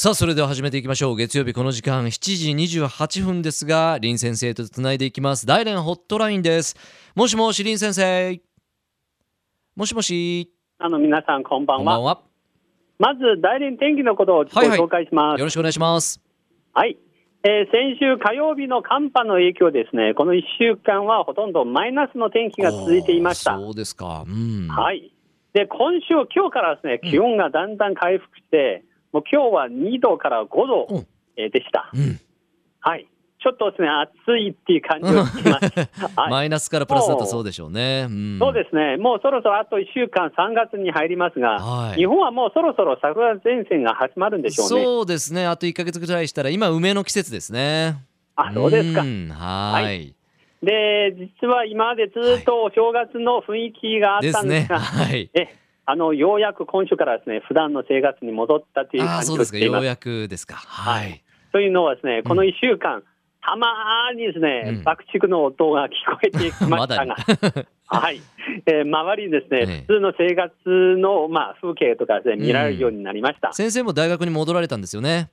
さあそれでは始めていきましょう。月曜日この時間7時28分ですが林先生とつないでいきます。大連ホットラインです。もしもし林先生。もしもし。あの皆さんこんばんは。まず大連天気のことをごはいはい。紹介します。よろしくお願いします。はい。えー先週火曜日の寒波の影響ですね、この1週間はほとんどマイナスの天気が続いていました。そうですか。うん。はい。で、今週、今日からですね、気温がだんだん回復して、もう今日は2度から5度でした。うん。はい。ちょっとですね、暑いっていう感じをします。はい。マイナスからプラスだとそうでしょうね。うん。そうですね、もうそろそろあと1週間、3月に入りますが、はい。日本はもうそろそろ桜前線が始まるんでしょうね。そうですね。あと1か月ぐらいしたら今梅の季節ですね。あ、そうですか。ん。はーい。で、実は今までずっとお正月の雰囲気があったんですが、はい。えあのようやく今週からですね、普段の生活に戻ったというあ感じです。ようやくですか。はい。というのはですね、この1週間、たまーにですね、うん。爆竹の音が聞こえてきましたが、はい、えー周りにですね、ええ。普通の生活の、まあ、風景とかですね、見られるようになりました。先生も大学に戻られたんですよね。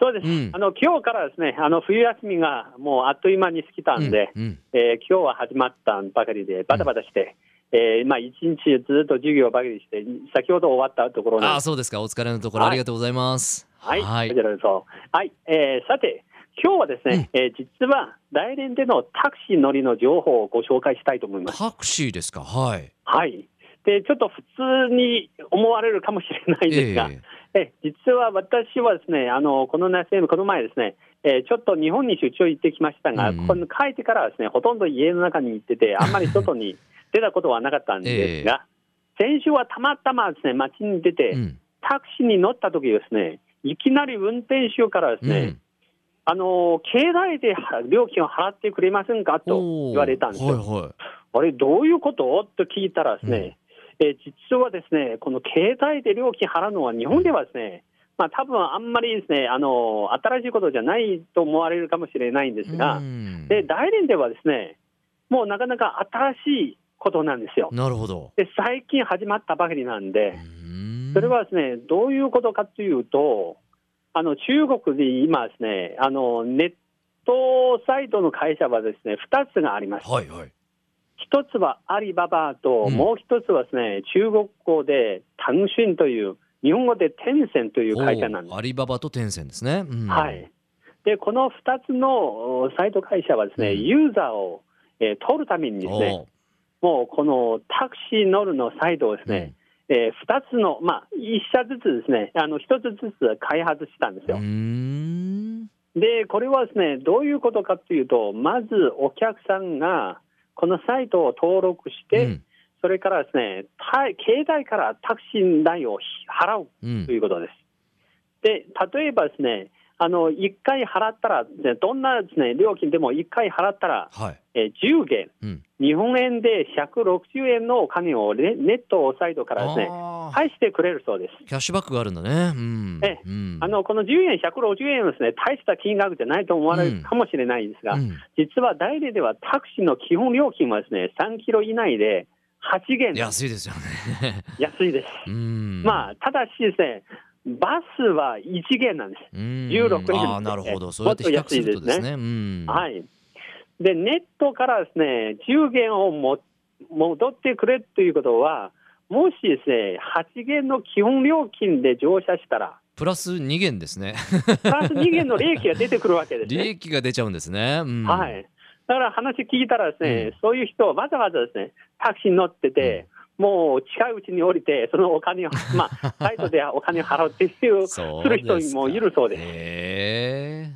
そうです、うん。あの今日からですね、あの冬休みがもうあっという間に過ぎたんで、うんうん。えー今日は始まったばかりで、バタバタして、えーまあ、一日ずっと授業ばかりして、先ほど終わったところ。ああそうですか。お疲れのところ。はい。ありがとうございます。はい、はい。こちらこそ。はい、えーさて、今日はですね、えー実は大連でのタクシー乗りの情報をご紹介したいと思います。タクシーですか？はい。はい。で、ちょっと普通に思われるかもしれないですが、ええ。実は私はですね、あのこの夏、この前ですね、えーちょっと日本に出張行ってきましたが、うんうん。この帰ってからはですね、ほとんど家の中に行ってて、あんまり外に出たことはなかったんですが、先週はたまたまですね、街に出て、うん。タクシーに乗った時ですね、いきなり運転手からですね、うん。あの携帯で料金を払ってくれませんかと言われたんですよ。はいはい。あれ、どういうことと聞いたらですね、えー実はですね、この携帯で料金払うのは、日本ではですね、まあ多分あんまりですね、あの新しいことじゃないと思われるかもしれないんですが、うん。で大連ではですね、もうなかなか新しいことなんですよ。なるほどで、最近始まったばかりなんで、うんそれはですね、どういうことかというと、あの中国で今ですね、あのネットサイトの会社はですね、2つがあります。はいはい一つはアリババと、うんもう一つはですね、中国語でタンシュンという、日本語でテンセンという会社なんです。アリババとテンセンですねうんはい。で、この二つのおサイト会社はですね、うんユーザーを、えー取るためにですね、もうこのタクシー乗るのサイトをですね、えー二つの、まあ、一社ずつですね、あの、一つずつ開発したんですよう。んで、これはですね、どういうことかというと、まずお客さんがこのサイトを登録して、うんそれからですね、た携帯からタクシー代を払ううんということです。で、例えばですね、あの1回払ったら、ね、どんなです、ね、料金でも1回払ったら、はい。えー10元、うん。日本円で160円のお金をネネットサイトからですね、返してくれるそうです。キャッシュバックがあるんだね。うん。ええ。うん。あのこの10円、160円はですね、大した金額じゃないと思われるかもしれないんですが、うん。実は大連ではタクシーの基本料金はですね、3キロ以内で8元、安いですよね。安いです。うん。まあ、ただしですね、バスは1元なんです。うん。16円ああなるほど。そうやって比較するとですね。うん。はい。で、ネットからですね、10元をも戻ってくれということは、もしですね、8元の基本料金で乗車したら、プラス2元ですね。プラス2元の利益が出てくるわけです利ね。益が出ちゃうんですね。うん。はい。だから話聞いたらですね、うん。そういう人はわざわざですね、タクシーに乗ってて、もう近いうちに降りて、そのお金を、まあ、サイトでお金を払うっていう、する人もいるそうです。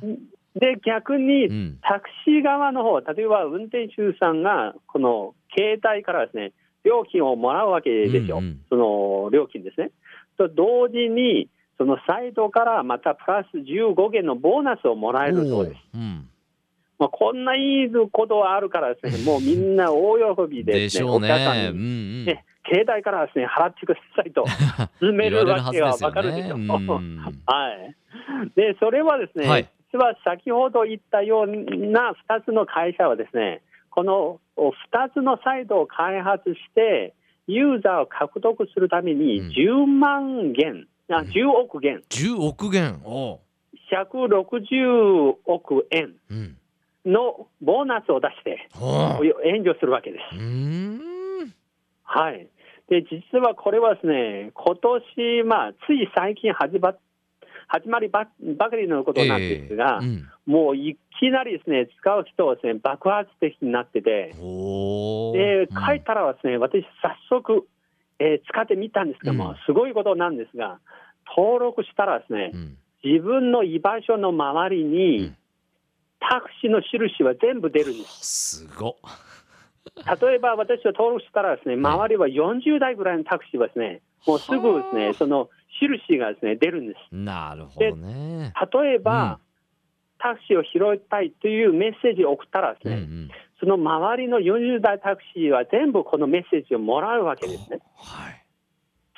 で、逆に、うんタクシー側の方、例えば運転手さんが、この携帯からですね、料金をもらうわけですよ。うんうんその料金ですね。と同時に、そのサイトからまたプラス15元のボーナスをもらえるそうです。うんまあ、こんないいことがあるからですね、もうみんな大喜びでね、ですしょうお客さね。んに、うんうん。ね携帯からですね、払ってくださいと。勧めるわけがわかるでしょ。う。ん。はい。で、それはですね、はい。実は先ほど言ったような2つの会社はですね、この2つのサイトを開発して、ユーザーを獲得するためにうん。10万元、あ10億元、10億元。おう。160億円。うんのボーナスを出して、はあ。援助するわけです。うーん。はい。で、実はこれはですね、今年、まあ、つい最近始ま始まりばばかりのことなんですが、ええ。うん。もういきなりですね、使う人はですね、爆発的になってて、おで、ー書いたらですね、私、早速、えー使ってみたんですが、うんもうすごいことなんですが、登録したらですねう、ん。自分の居場所の周りうにん、タクシーの印は全部出るんです。すごっ例えば私は登録したらですね、周りは40代ぐらいのタクシーはですね、もうすぐですね、その印がですね、出るんです。なるほどね例えば、タクシーを拾いたいというメッセージを送ったらですね、うんうんその周りの40代タクシーは全部このメッセージをもらうわけですね。はい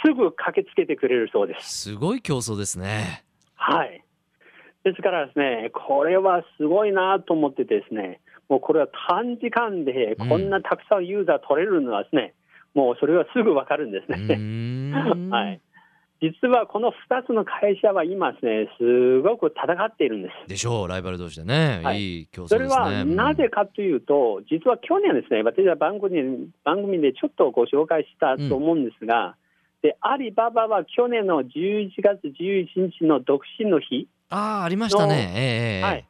すぐ駆けつけてくれるそうです。すごい競争ですねはい。ですからですね、これはすごいなと思ってですね、もうこれは短時間でこんなたくさんユーザー取れるのはですね、もうそれはすぐわかるんですうね。はい。実はこの2つの会社は今ですね、すごく戦っているんです。でしょうライバル同士でね、はい。い、い競争それですね。はなぜかというと、実は去年ですね、私は番組番組でちょっとご紹介したと思うんですが、でアリババは去年の11月11日の独身の日、ああありましたね。のええええはい。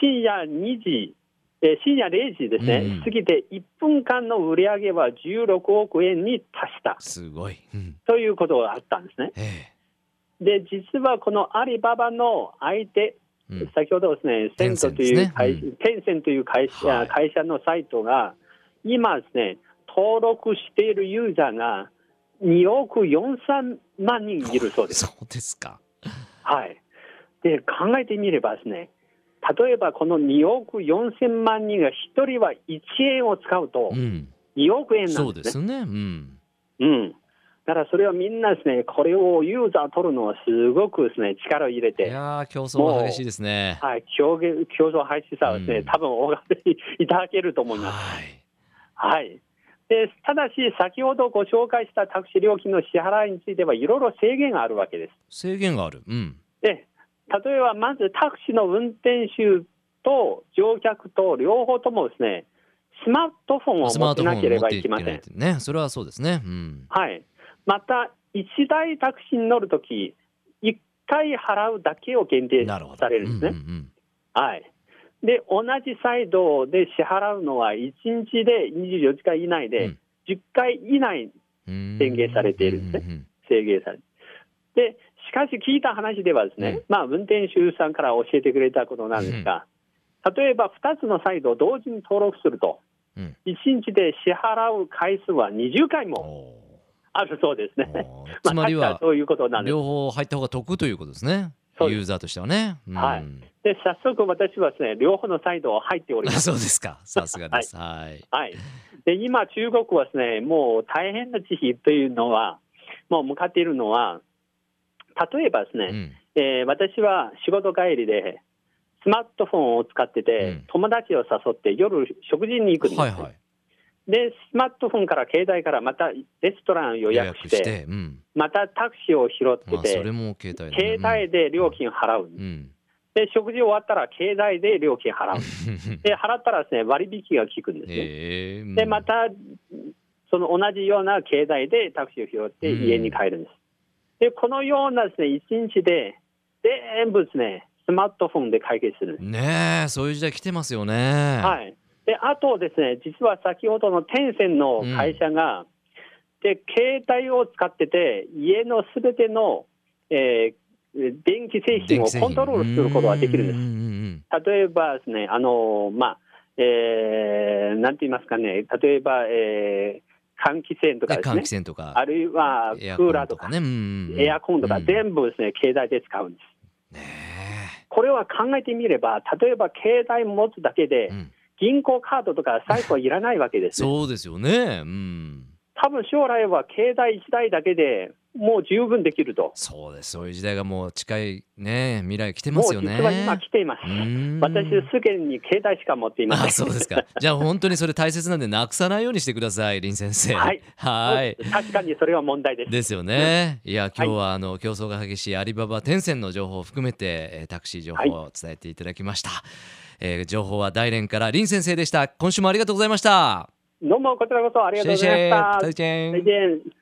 深夜2時、えー深夜0時ですね、うん。うん過ぎて1分間の売り上げは16億円に達した。すごい、うん。ということがあったんですね。えで、実はこのアリババの相手、先ほどですね、セントという会社、テンセンテンセンという会社,、はい。会社のサイトが、今ですね、登録しているユーザーが2億4000万人いるそうです。そうですか。はい。で、考えてみればですね、例えばこの2億4000万人が1人は1円を使うとうん2億円なそうんでね。ですすねうんうん。だからそれはみんなですね、これをユーザー取るのはすごくですね、力を入れいて、やー競争が激しいですねはい、競技競争廃止さはですね、うん多分お分かりいただけると思います。はいはい。で、ただし、先ほどご紹介したタクシー料金の支払いについては、いろいろ制限があるわけです。制限があるうんで、例えばまずタクシーの運転手と乗客と両方ともですね、スマートフォンを持ってなければいけません。ねそれはそうですねうんはい。また、1台タクシーに乗るとき、1回払うだけを限定されるんですね。うんうんはい。で、同じサイドで支払うのは、1日で24時間以内でうん、10回以内うん宣言されているんですねうんうん制限される。で、しかし聞いた話ではですね、うん。まあ、運転手さんから教えてくれたことなんですが、例えば2つのサイドを同時に登録すると、うん。1日で支払う回数は20回うんもおあるそうですね。つまりはあ確かそういうことなんです。両方入った方が得ということですね。ユーザーとしてはね。うん。はい。で、早速私はですね、両方のサイドを入っておりあます。そうですか。さすがです。はい。はい。で、今、中国はですね、もう大変な時期というのは、もう向かっているのは、例えばですね、うん。えー私は仕事帰りで、スマートフォンを使ってて、うん。友達を誘って夜食事に行くんです、ねはいはい。で、スマートフォンから携帯からまたレストランを予予約して、約してうん。またタクシーを拾ってて、まあそれも携帯だね。携帯で料金払う、うん。で、食事終わったら携帯で料金払う。う んで、払ったらですね、割引が効くんですね。へえで、また、その同じような携帯でタクシーを拾って家に帰るんです。で、このようなですね、一日で全部ですね、スマートフォンで解決するんです。ねえそういう時代来てますよねはい。で、あとですね、実は先ほどのテンセンの会社が、で、携帯を使ってて、家のすべての、えー電気製品をコントロールすることができるんですう。んうん例えばですね、あのまあ、えー、なんて言いますかね、例えば、えー、換気扇とかですね。で換気、扇とか。あるいはクーラーとか、ねエアコンとか、うん。全部ですね、携帯で使うんです。ねこれは考えてみれば、例えば携帯持つだけえでう、ん。銀行カードとか財布はいらないわけですね。そうですよねうん多分将来は携帯1台だけで、もう十分できると。そうですそういう時代がもう近いね未来来てますよね実は今来ています。私、すでに携帯しか持っていません。あそうですかじゃあ本当にそれ大切なんでなくさないようにしてください林先生はいはい確かにそれは問題です。ですよね。いや、今日はあの競争が激しいアリババテンセンの情報を含めて、えータクシー情報を伝えていただきました。えー情報は大連から林先生でした。今週もありがとうございました。どうもこちらこそありがとうございました。